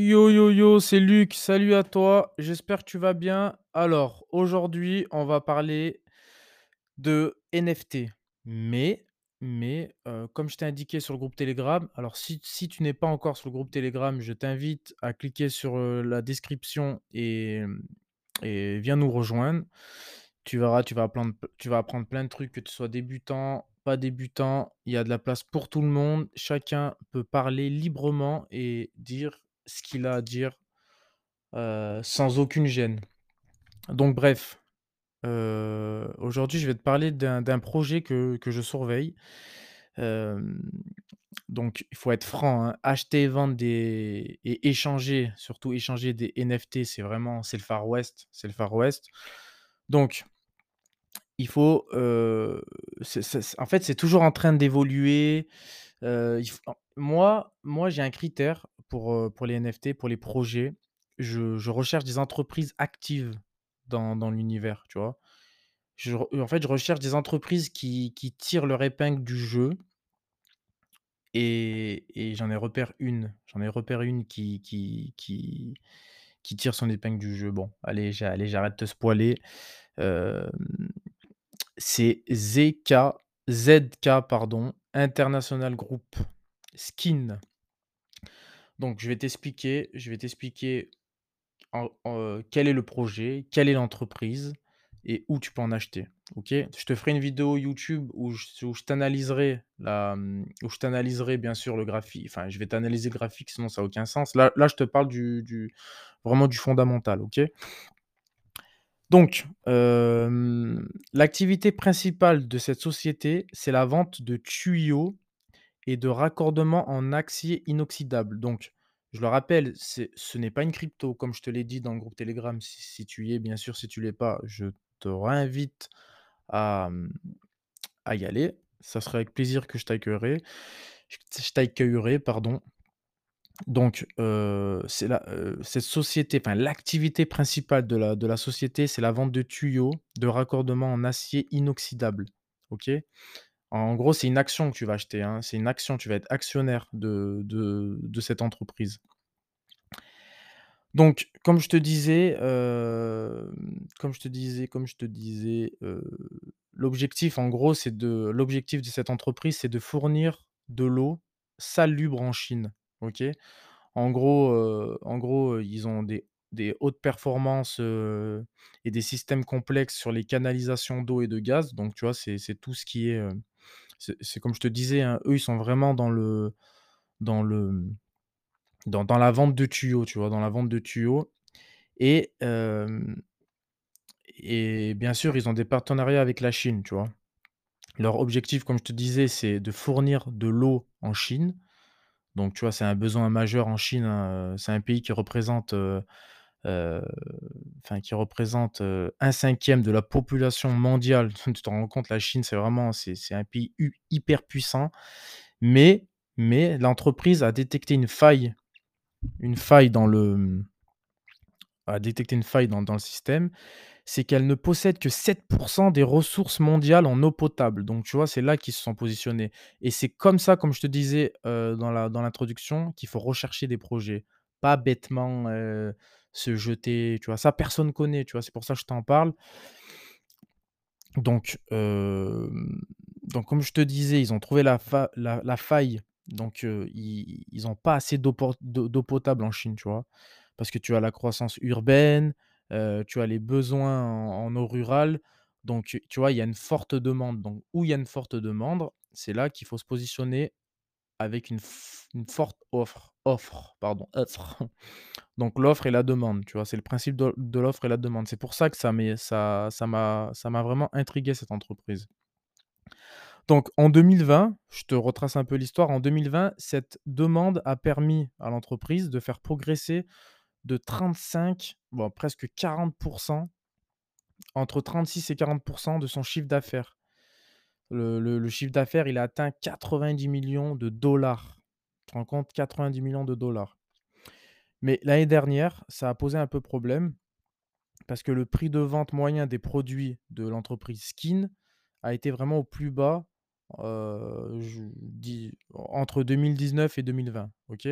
Yo yo yo, c'est Luc, salut à toi, j'espère que tu vas bien. Alors, aujourd'hui, on va parler de NFT. Mais, mais, heu, comme je t'ai indiqué sur le groupe Telegram, alors si tu n'es pas encore sur le groupe Telegram, je t'invite à cliquer sur, heu, la description et viens nous rejoindre. Tu verras, tu vas apprendre tu vas apprendre plein de trucs, que tu sois débutant, pas débutant, il y a de la place pour tout le monde. Chacun peut parler librement et dire ce qu'il a à dire, heu, sans aucune gêne. Donc bref, heu, aujourd'hui, je vais te parler d'un projet que je surveille. Hem, donc il faut être franc, hein, acheter et vendre des et échanger, surtout échanger des NFT, c'est vraiment c'est le Far West, c'est le Far West. Donc il faut, en fait, c'est toujours en train d'évoluer, moi, j'ai un critère pour, pour les NFT, pour les projets. Je je recherche des entreprises actives dans dans l'univers, tu vois? En fait, je recherche des entreprises qui qui tirent leur épingle du jeu et et j'en ai repère une, j'en ai repéré une qui qui qui tire son épingle du jeu. Bon, allez, j'a allez, j'arrête de te spoiler. C'est ZK ZK pardon, International Group Skin. Donc je vais t'expliquer je vais t'expliquer heu, quel est le projet, quelle est l'entreprise et où tu peux en acheter, OK? Je te ferai une vidéo YouTube où je mmh, t'analyserai bien sûr le graphi enfin, je vais t'analyser le graphique, sinon ça a aucun sens. Là je te parle du vraiment du fondamental, OK? Donc, hem, l'activité principale de cette société, c'est la vente de tuyaux et de raccordements en acier inoxydable. Donc, je le rappelle, ce n'est pas une crypto, comme je te l'ai dit dans le groupe Telegram. Si tu y es, bien sûr, si tu l'es pas, je te réinvite à, y aller. Ça serait avec plaisir que je t'accueillerai je t'accueillerai, pardon. Donc, heu, c'est la heu, cette société, enfin l'activité principale de la de la société, c'est la vente de tuyaux, de raccordements en acier inoxydable, OK? En gros, c'est une action que tu vas acheter, hein, c'est une action, tu vas être actionnaire de cette entreprise. Donc, comme je te disais, comme je te disais comme je te disais, l'objectif en gros, c'est de l'objectif de cette entreprise, c'est de fournir de l'eau salubre en Chine, OK? En gros, heu, en gros, heu, ils ont des des hautes performances, et des systèmes complexes sur les canalisations d'eau et de gaz. Donc tu vois, c'est tout ce qui est, c'est comme je te disais, hein, eux, ils sont vraiment dans le dans le, dans dans la vente de tuyaux, tu vois? Dans la vente de tuyaux et et bien sûr, ils ont des partenariats avec la Chine, tu vois? Leur objectif, comme je te disais, c'est de fournir de l'eau en Chine. Donc tu vois, c'est un besoin majeur en Chine, hein, c'est un pays qui représente, heu, enfin qui représente, heu, 1/5 de la population mondiale. Tu t'en rends compte, la Chine, c'est vraiment c'est un pays hyper puissant. Mais mais l'entreprise a détecté une faille une faille dans le, mmh, a détecté une faille dans dans le système, c'est qu'elle ne possède que 7% des ressources mondiales en eau potable. Donc tu vois, c'est là qu'ils se sont positionnés et c'est comme ça, comme je te disais, heu, dans la dans l'introduction, qu'il faut rechercher des projets. Pas bêtement, se jeter, tu vois? Ça, personne connaît, tu vois? C'est pour ça que je t'en parle. Donc, donc comme je te disais, ils ont trouvé la la faille, donc ils ils ont pas assez d'eau potable en Chine, tu vois? Parce que tu as la croissance urbaine, tu as les besoins en en eau rurale, donc tu vois, il y a une forte demande. Donc où il y a une forte demande, c'est là qu'il faut se positionner avec une forte offre offre, pardon, offre. Donc l'offre et la demande, tu vois? C'est le principe de l'offre et la demande. C'est pour ça que ça m'est ça ça m'a ça vraiment intrigué cette entreprise. Donc en 2020, je te retrace un peu l'histoire. En 2020, cette demande a permis à l'entreprise de faire progresser de 35, bon presque 40% entre 36 et 40% de son chiffre d'affaires. Le chiffre d'affaires, il a atteint 90 millions de dollars. Tu te rends compte? 90 millions de dollars. Mais l'année dernière, ça a posé un peu problème parce que le prix de vente moyen des produits de l'entreprise Skin a été vraiment au plus bas, dis entre 2019 et 2020, OK?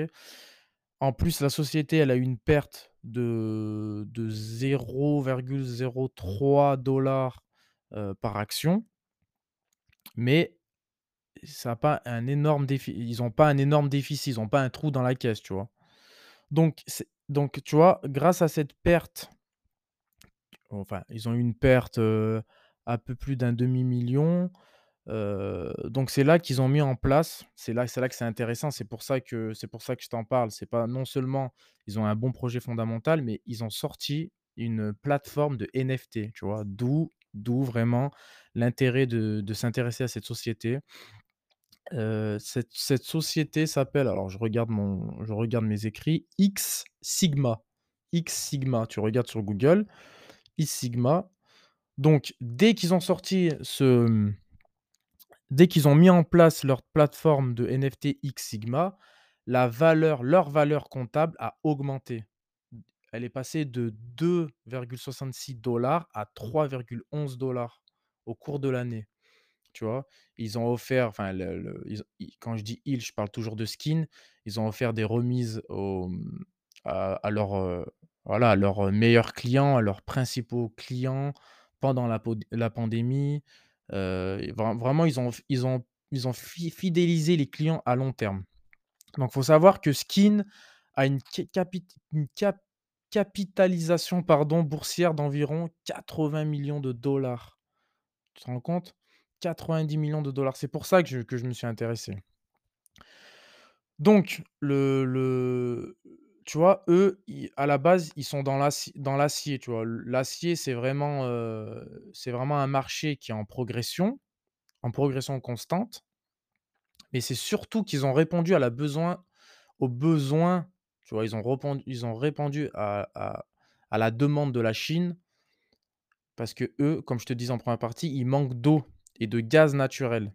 En plus, la société, a eu une perte de de 0,03 $, heu, par action mais ça a pas un énorme défi ils ont pas un énorme déficit, ils ont pas un trou dans la caisse, tu vois? Donc donc tu vois, grâce à cette perte enfin, ils ont eu une perte, heu, un peu plus d'1/2 000 000, heu, donc c'est là qu'ils ont mis en place c'est là c'est là que c'est intéressant, c'est pour ça que c'est pour ça que je t'en parle. C'est pas non seulement ils ont un bon projet fondamental, mais ils ont sorti une plateforme de NFT, tu vois? D'où d'où vraiment l'intérêt de s'intéresser à cette société. Cette société s'appelle alors je regarde mes écrits, X Sigma. X Sigma, tu regardes sur Google, X Sigma. Donc dès qu'ils ont sorti ce, dès qu'ils ont mis en place leur plateforme de NFT X Sigma, la valeur leur valeur comptable a augmenté. Elle est passée de 2,66 $ à 3,11 $ au cours de l'année, tu vois? Ils ont offert enfin le le ils ont ils quand je dis «ils», je parle toujours de Skin. Ils ont offert des remises mmh, à à leurs, heu, voilà, à leurs meilleurs clients, à leurs principaux clients pendant la pandémie. Vra vraiment ils ont f ils ont ils ont fi fidélisé les clients à long terme. Donc faut savoir que Skin a une ké capit une cap capitalisation, pardon, boursière d'environ 80 000 000 $. Tu te rends compte? 90 000 000 $. C'est pour ça que je que je me suis intéressé. Donc le le tu vois, eux, à la base, ils sont dans l'aci dans l'acier, tu vois? L'acier, c'est vraiment, c'est vraiment un marché qui est en progression, en progression constante mais c'est surtout qu'ils ont répondu à la besoin aux besoins, tu vois? Ils ont repondu ils ont répondu à à la demande de la Chine parce qu'eux, comme je te disais en première partie, ils manquent d'eau et de gaz naturel.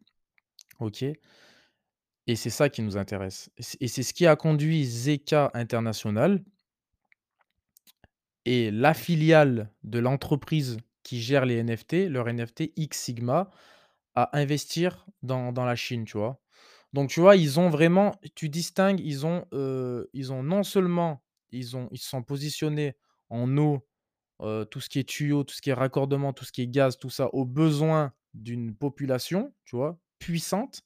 OK? Et c'est ça qui nous intéresse et c'est ce qui a conduit Zeka International et la filiale de l'entreprise qui gère les NFT, leurs NFT, X Sigma, à investir dans dans la Chine, tu vois? Donc tu vois, ils ont vraiment tu distingues, ils ont, ils ont non seulement ils sont positionnés en eau, tout ce qui est tuyaux, tout ce qui est raccordement, tout ce qui est gaz, tout ça, aux besoins d'une population, tu vois? Puissante.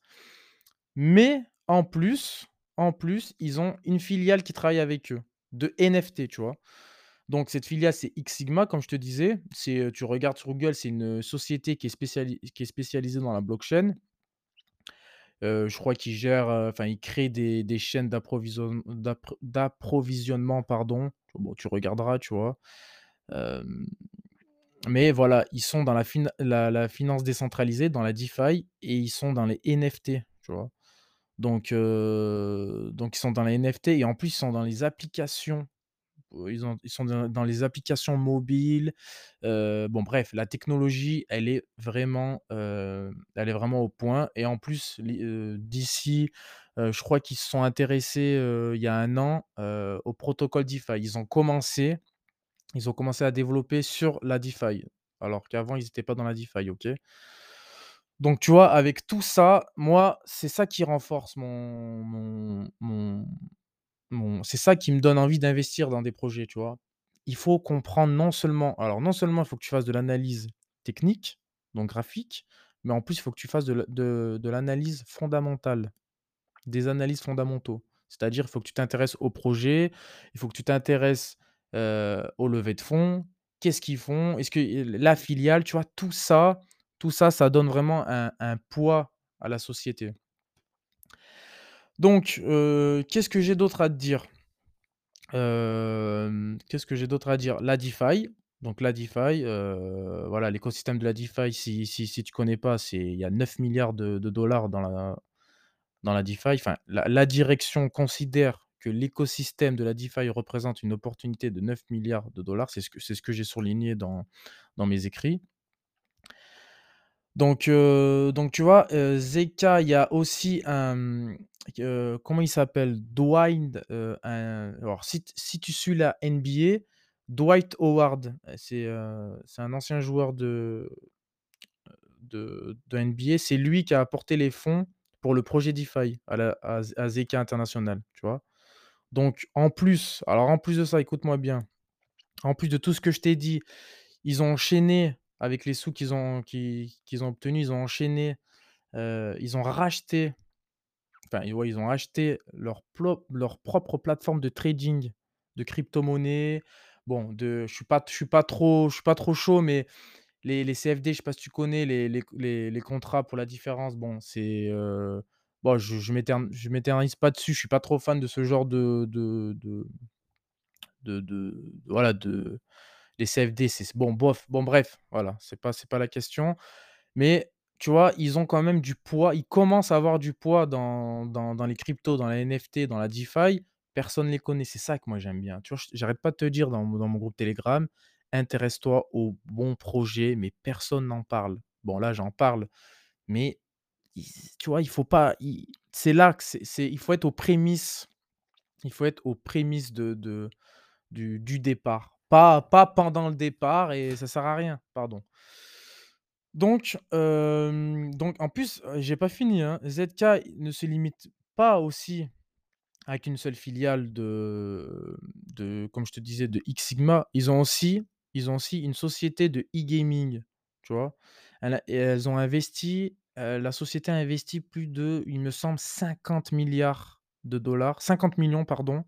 Mais en plus en plus, ils ont une filiale qui travaille avec eux, de NFT, tu vois? Donc cette filiale, c'est X Sigma, comme je te disais. C'est, tu regardes sur Google, c'est une société qui est spécialisée dans la blockchain. Je crois qu'ils gèrent, heu, enfin ils créent des des chaînes d'approvisionnement, pardon. Bon, tu regarderas, tu vois? Mais voilà, ils sont dans la fin la la finance décentralisée, dans la DeFi et ils sont dans les NFT, tu vois? Donc donc ils sont dans les NFT et en plus, ils sont dans les applications. Heu, ils ont ils sont dans les applications mobiles. Heu, bon bref, la technologie, elle est vraiment, heu, elle est vraiment au point et en plus d'ici, je crois qu'ils se sont intéressés, il y a 1 an, au protocole DeFi. Ils ont commencé ils ont commencé à développer sur la DeFi, alors qu'avant ils étaient pas dans la DeFi, OK? Donc tu vois, avec tout ça, moi, c'est ça qui renforce mon mon mon c'est ça qui me donne envie d'investir dans des projets, tu vois? Il faut comprendre non seulement alors non seulement il faut que tu fasses de l'analyse technique, donc graphique, mais en plus il faut que tu fasses de l'analyse fondamentale, des analyses fondamentaux. C'est-à-dire, il faut que tu t'intéresses au projet, il faut que tu t'intéresses, aux levées de fonds. Qu'est-ce qu'ils font? Est-ce que la filiale, tu vois? Tout ça tout ça, donne vraiment un poids à la société. Donc heu, qu'est-ce que j'ai d'autre à te dire? Hem, qu'est-ce que j'ai d'autre à dire? La DeFi, donc la DeFi, heu, voilà, l'écosystème de la DeFi, si si si tu connais pas, c'est il y a 9 000 000 de de dollars dans la dans la DeFi. Enfin, la direction considère que l'écosystème de la DeFi représente une opportunité de 9 000 000 $. C'est ce que c'est ce que j'ai surligné dans dans mes écrits. Donc heu, donc tu vois, heu, Zeka, il y a aussi un, heu, comment il s'appelle? Un alors si tu suis la NBA, Dwight Howard, c'est, un ancien joueur de, NBA. C'est lui qui a apporté les fonds pour le projet DeFi à Zeka International? Donc en plus alors en plus de ça, écoute-moi bien, en plus de tout ce que je t'ai dit, ils ont enchaîné avec les sous qu'ils ont qu'ils ont obtenus, ils ont enchaîné, ils ont racheté, enfin, ils ont acheté leur leur propre plateforme de trading de crypto-monnaies. Bon, je suis pas je suis pas trop chaud, mais les les CFD, je sais pas si tu connais les les les contrats pour la différence, bon, c'est, bon, je je m'étern je m'éternise pas dessus, je suis pas trop fan de ce genre de de de de voilà, de les CFD, c'est bon, bof, bon, bref, voilà, c'est pas pas la question. Mais tu vois, ils ont quand même du poids, ils commencent à avoir du poids dans dans dans les cryptos, dans la NFT, dans la DeFi. Personne les connaît, c'est ça que moi j'aime bien. Tu vois, j'arrête pas de te dire dans mon groupe Telegram: «Intéresse-toi aux bons projets», mais personne n'en parle. Bon, là, j'en parle, mais tu vois, il faut pas c'est là que c'est il faut être aux prémices, il faut être aux prémices de de du départ, pas pas pendant le départ et ça sert à rien, pardon. Donc, donc en plus, j'ai pas fini, hein. ZK ne se limite pas aussi à qu'une seule filiale de de comme je te disais, de X Sigma. Ils ont aussi ils ont aussi une société de e-gaming, tu vois? Elles ont investi, la société a investi plus de, il me semble, cinquante milliards de dollars, cinquante millions pardon,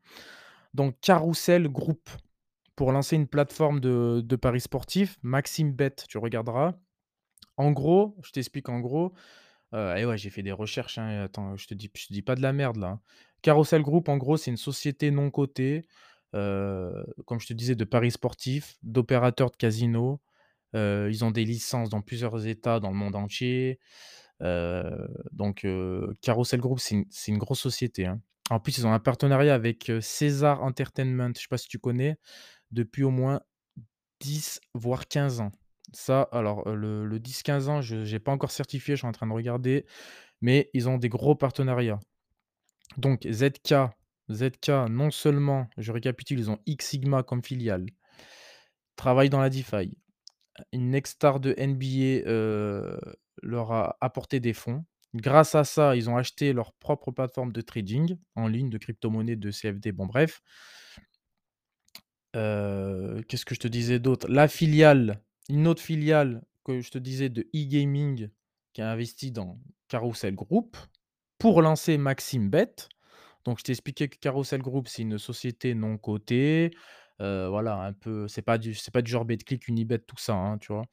donc Carousel Group, pour lancer une plateforme de paris sportifs, Maxime Bet, tu regarderas. En gros, je t'explique en gros, heu et ouais, j'ai fait des recherches, hein, attends, je te dis je te dis pas de la merde là, hein. Carousel Group, en gros, c'est une société non cotée, heu, comme je te disais, de paris sportifs, d'opérateurs de casinos. Heu, ils ont des licences dans plusieurs États dans le monde entier. Donc Carousel Group, c'est une grosse société, hein. En plus, ils ont un partenariat avec, Caesars Entertainment, je sais pas si tu connais? Depuis au moins 10 voire 15 ans. Ça, alors, le le 10-15 ans, je j'ai pas encore certifié, je suis en train de regarder, mais ils ont des gros partenariats. Donc ZK ZK, non seulement, je récapitule, ils ont X Sigma comme filiale, travaillent dans la DeFi. Une ex-star de NBA, leur a apporté des fonds. Grâce à ça, ils ont acheté leur propre plateforme de trading en ligne, de crypto-monnaie, de CFD, bon bref. Heu, qu'est-ce que je te disais d'autre? La filiale, une autre filiale que je te disais de e-gaming qui a investi dans Carousel Group pour lancer Maxime Bet. Donc je t'ai expliqué que Carousel Group, c'est une société non cotée, heu, voilà un peu c'est pas du c'est pas du genre Betclic, Unibet, tout ça, hein, tu vois?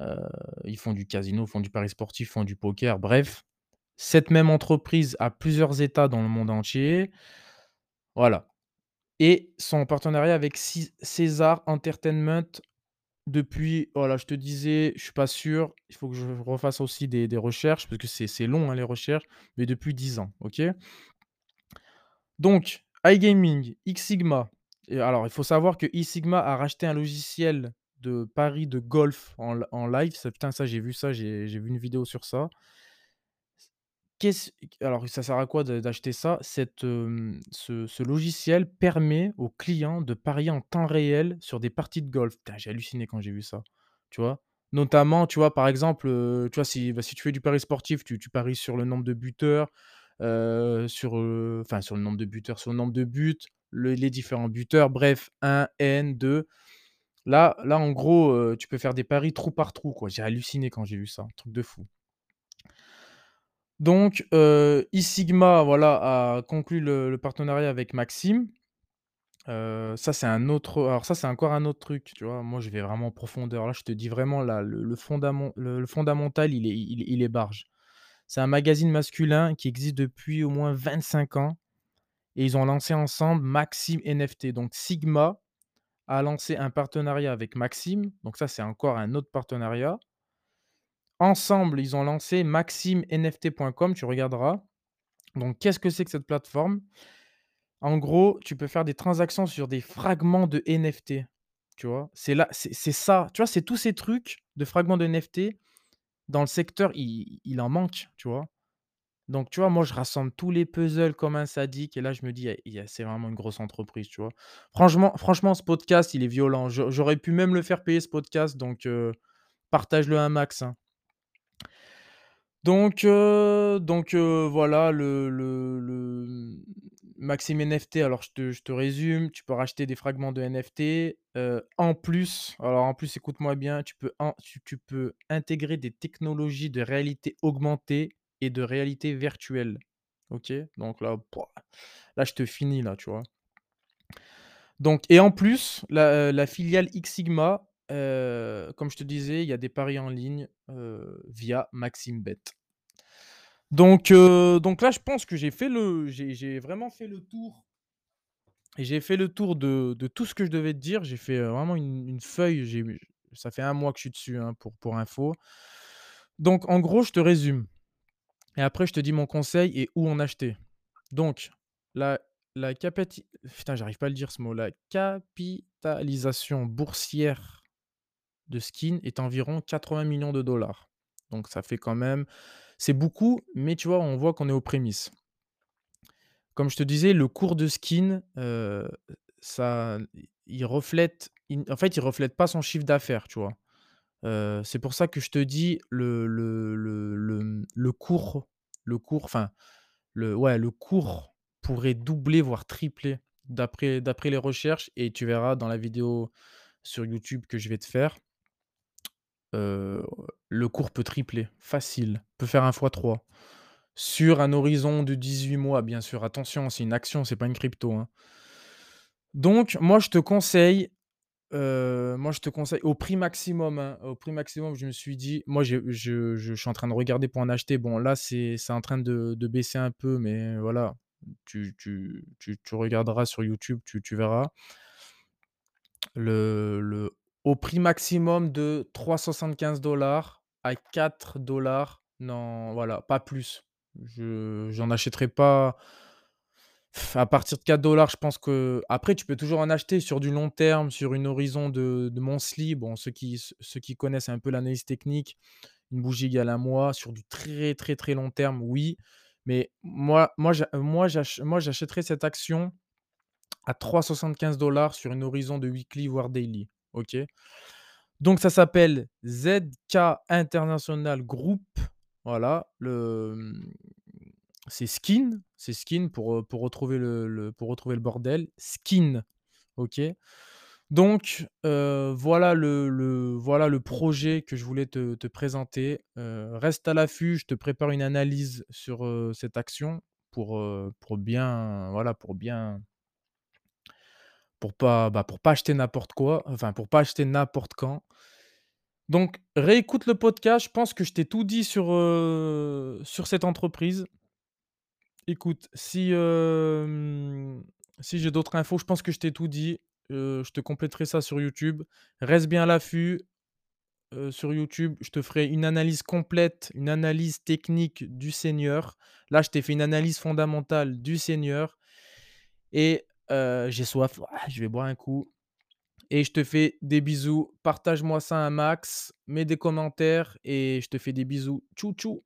Heu, ils font du casino, font du pari sportif, font du poker, bref. Cette même entreprise a plusieurs états dans le monde entier. Voilà et sont en partenariat avec Caesars Entertainment depuis, voilà, je te disais, je suis pas sûr, il faut que je refasse aussi des recherches parce que c'est c'est long, hein, les recherches, mais depuis 10 ans, OK? Donc iGaming, X Sigma et alors il faut savoir que X Sigma a racheté un logiciel de paris de golf en en live, ça putain, ça j'ai vu ça, j'ai j'ai vu une vidéo sur ça. Alors ça sert à quoi d'acheter ça? Ce logiciel permet aux clients de parier en temps réel sur des parties de golf. J'ai halluciné quand j'ai vu ça, tu vois? Notamment, tu vois, par exemple, tu vois, si, bah, si tu fais du pari sportif, tu paries sur le nombre de buteurs, sur, enfin sur le nombre de buteurs, sur le nombre de buts, le les différents buteurs, bref, 1, N, 2. Là là, en gros, tu peux faire des paris trou par trou. J'ai halluciné quand j'ai vu ça, un truc de fou. Donc, heu, e-Sigma, voilà, a conclu le partenariat avec Maxime. Heu, ça, c'est un autre alors ça, c'est encore un autre truc, tu vois? Moi, je vais vraiment en profondeur. Là, je te dis vraiment là, le le fondament le le fondamental, il est il est il est barge. C'est un magazine masculin qui existe depuis au moins 25 ans et ils ont lancé ensemble Maxime NFT. Donc Sigma a lancé un partenariat avec Maxime, donc ça, c'est encore un autre partenariat. Ensemble, ils ont lancé maximenft.com, tu regarderas. Donc qu'est-ce que c'est que cette plateforme? En gros, tu peux faire des transactions sur des fragments de NFT, tu vois? C'est ça, tu vois? C'est tous ces trucs de fragments de NFT, dans le secteur, il en manque, tu vois? Donc tu vois, moi, je rassemble tous les puzzles comme un sadique et là, je me dis: «Il y a il y a c'est vraiment une grosse entreprise», tu vois? Franchement franchement, ce podcast, il est violent. J'aurais pu même le faire payer ce podcast, donc heu, partage-le un max, hein. Donc donc heu, voilà, le le NFT, alors je te résume, tu peux racheter des fragments de NFT, heu, en plus, alors en plus écoute-moi bien, tu peux intégrer des technologies de réalité augmentée et de réalité virtuelle. OK? Donc là, là je te finis là, tu vois? Donc et en plus, la, la filiale X Sigma, comme je te disais, il y a des paris en ligne, via MaximeBet. Donc donc là, je pense que j'ai fait le j'ai vraiment fait le tour j'ai fait le tour de tout ce que je devais te dire. J'ai fait, vraiment une une feuille, ça fait un mois que je suis dessus, hein, pour pour info. Donc en gros, je te résume et après je te dis mon conseil et où en acheter. Donc la la putain, j'arrive pas à le dire ce mot, la capitalisation boursière de Skin est environ 80 millions de dollars. Donc ça fait quand même c'est beaucoup, mais tu vois, on voit qu'on est aux prémices. Comme je te disais, le cours de Skin, ça il reflète en fait, il reflète pas son chiffre d'affaires, tu vois? C'est pour ça que je te dis le le le le, le cours le cours, enfin, le cours pourrait doubler, voire tripler d'après les recherches et tu verras dans la vidéo sur YouTube que je vais te faire, heu, le cours peut tripler, facile, peut faire un fois 3 sur un horizon de 18 mois, bien sûr. Attention, c'est une action, c'est pas une crypto, hein. Donc moi, je te conseille Heu, moi, je te conseille au prix maximum, hein, au prix maximum, je me suis dit moi, je suis en train de regarder pour en acheter. Bon, là, c'est en train de baisser un peu, mais voilà, tu regarderas sur YouTube, tu tu verras. Le le au prix maximum de 375 à 4 non, voilà, pas plus. Je j'en achèterai pas À partir de 4 je pense que après tu peux toujours en acheter sur du long terme, sur une horizon de de monthly. Bon, ceux qui ceux qui connaissent un peu l'analyse technique, une bougie égale un mois. Sur du très, très, très long terme, oui. Mais moi moi moi j'ach moi j'achèterais cette action à 3,75 sur une horizon de weekly voire daily, OK? Donc ça s'appelle ZK International Group. Voilà, le, c'est Skin, c'est Skin pour, heu, pour retrouver le pour retrouver le bordel. Skin, OK? Donc heu, voilà le le voilà le projet que je voulais te te présenter. Heu, reste à l'affût, je te prépare une analyse sur, cette action pour, pour bien voilà, pour bien pour pas, bah, pour pas acheter n'importe quoi, enfin pour pas acheter n'importe quand. Donc réécoute le podcast, je pense que je t'ai tout dit sur, sur cette entreprise. Écoute, si, si j'ai d'autres infos, je pense que je t'ai tout dit. Je te compléterai ça sur YouTube. Reste bien à l'affût, sur YouTube. Je te ferai une analyse complète, une analyse technique du seigneur. Là, je t'ai fait une analyse fondamentale du seigneur et j'ai soif. Je vais boire un coup et je te fais des bisous. Partage-moi ça un max, mets des commentaires et je te fais des bisous. Tchou tchou.